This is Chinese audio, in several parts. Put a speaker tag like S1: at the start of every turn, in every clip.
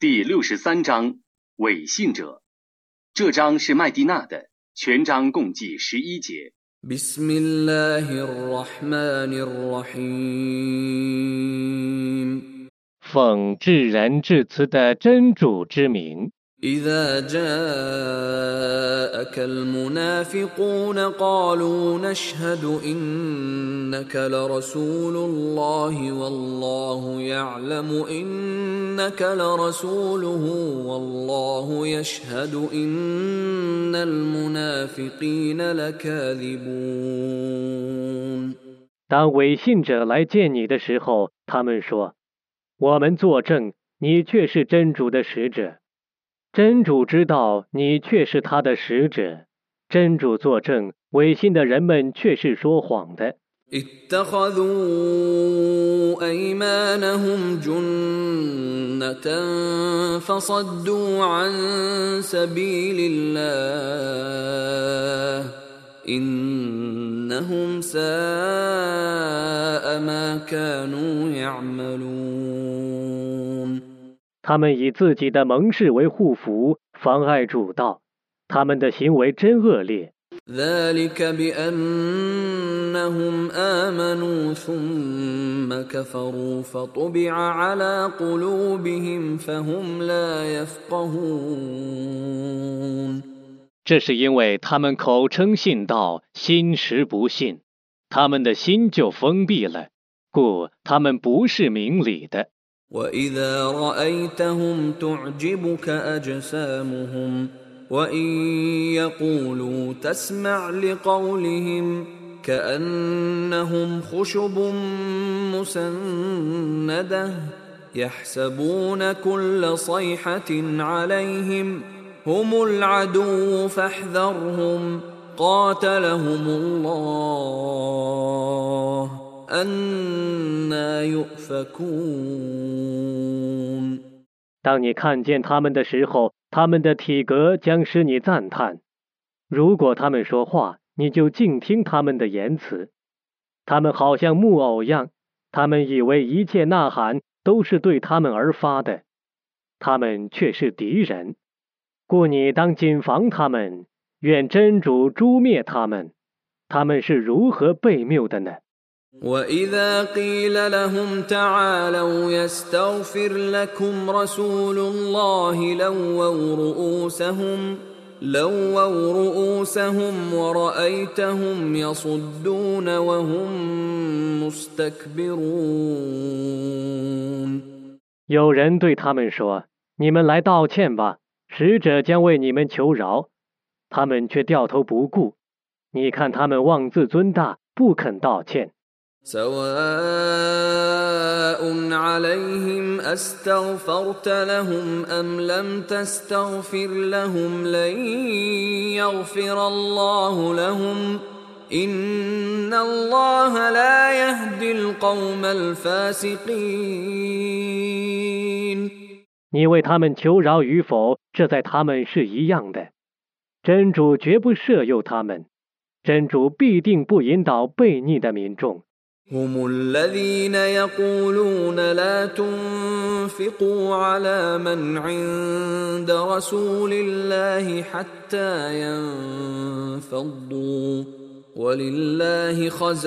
S1: 第六十三章伪信者。这章是麦蒂娜的全章共计十一节。
S2: 讽至人至此的真主之名。
S3: إذا جاءك المنافقون قالوا نشهد إنك لرسول الله والله يعلم إنك لرسوله والله يشهد إن المنافقين لكاذبون
S2: 当伪信者来见你的时候，他们说：“我们作证，你却是真主的使者。 真主知道你却是他的使者。真主作证，违信的人们却是说谎的。
S3: اتخذوا ايمانهم جنه فصدوا عن سبيل الله انهم ساء ما كانوا يعملون
S2: 他们以自己的盟誓为护符，妨碍主道，他们的行为真恶劣。
S3: ذلك بانهم امنوا ثم كفروا فطبع على قلوبهم فهم لا يفقهون
S2: 这是因为他们口称信道，心实不信，他们的心就封闭了，故他们不是明理的。
S3: واذا رايتهم تعجبك اجسامهم وان يقولوا تسمع لقولهم كانهم خشب مسنده يحسبون كل صيحه عليهم هم العدو فاحذرهم قاتلهم الله
S2: 当你看见他们的时候，他们的体格将使你赞叹。如果他们说话，你就静听他们的言辞。他们好像木偶样，他们以为一切呐喊都是对他们而发的，他们却是敌人。故你当谨防他们，愿真主诛灭他们。他们是如何被谬的呢？
S3: واذا قيل لهم تعالوا يستغفر لكم رسول الله لووا رؤوسهم لووا رؤوسهم ورأيتهم يصدون وهم مستكبرون
S2: 有人对他们说：“你们来道歉吧，使者将为你们求饶。”他们却掉头不顾。你看他们妄自尊大，不肯道歉。
S3: سواء عليهم أستغفرت لهم أم لم تستغفر لهم لن يغفر الله لهم إن الله لا يهدي القوم الفاسقين
S2: 你为他们求饶与否，这在他们是一样的。真主绝不赦宥他们，真主必定不引导悖逆的民众。
S3: هم الذين يقولون لا تنفقوا على من عند رسول الله حتى ينفضوا ولله خزائن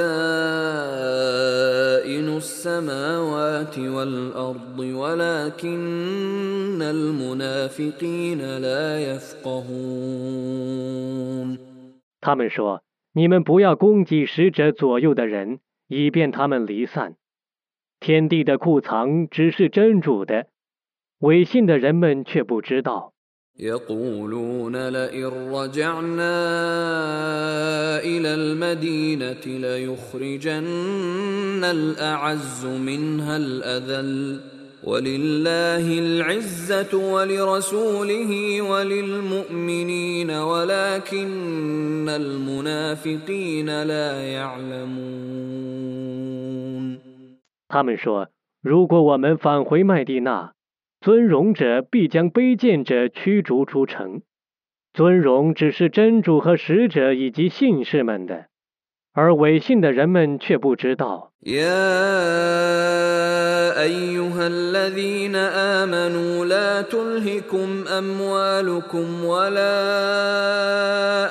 S3: السماوات والارض ولكن المنافقين لا يفقهون
S2: 他们说：“你们不要攻击使者左右的人。” 以便他们离散。天地的库藏只是真主的，违信的人们却不知道。
S3: يقولون لئن رجعنا إلى المدينة ليخرجن الأعز منها الأذل ولله العزة ولرسوله وللمؤمنين ولكن المنافقين لا يعلمون
S2: 他们说：“如果我们返回麦地那，尊荣者必将卑贱者驱逐出城。尊荣只是真主和使者以及信士们的， 而违信的人们却不知道。
S3: يا ايها الذين امنوا لا تلهكم اموالكم ولا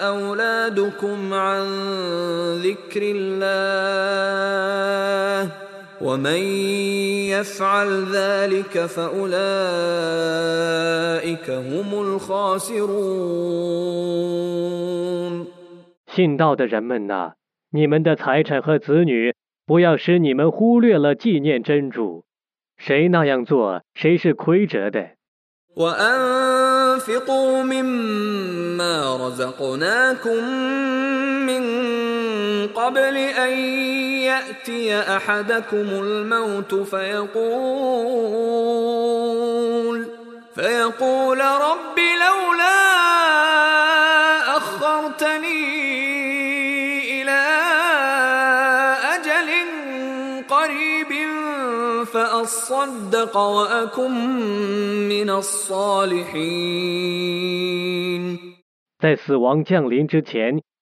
S3: اولادكم عن ذكر الله ومن يفعل ذلك فاولئك هم الخاسرون
S2: 信道的人们呐，你们的财产和子女，不要使你们忽略了纪念真主。谁那样做，谁是亏折的。
S3: وأنفقوا مما رزقناكم من قبل أن يأتي أحدكم الموت فيقول فيقول رب لولا أخرتني إلى أجل قريب فأصدق وأكن من الصالحين
S2: 在死亡降临之前，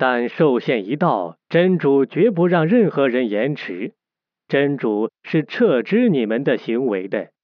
S2: 但寿限一到，真主绝不让任何人延迟，真主是撤知你们的行为的。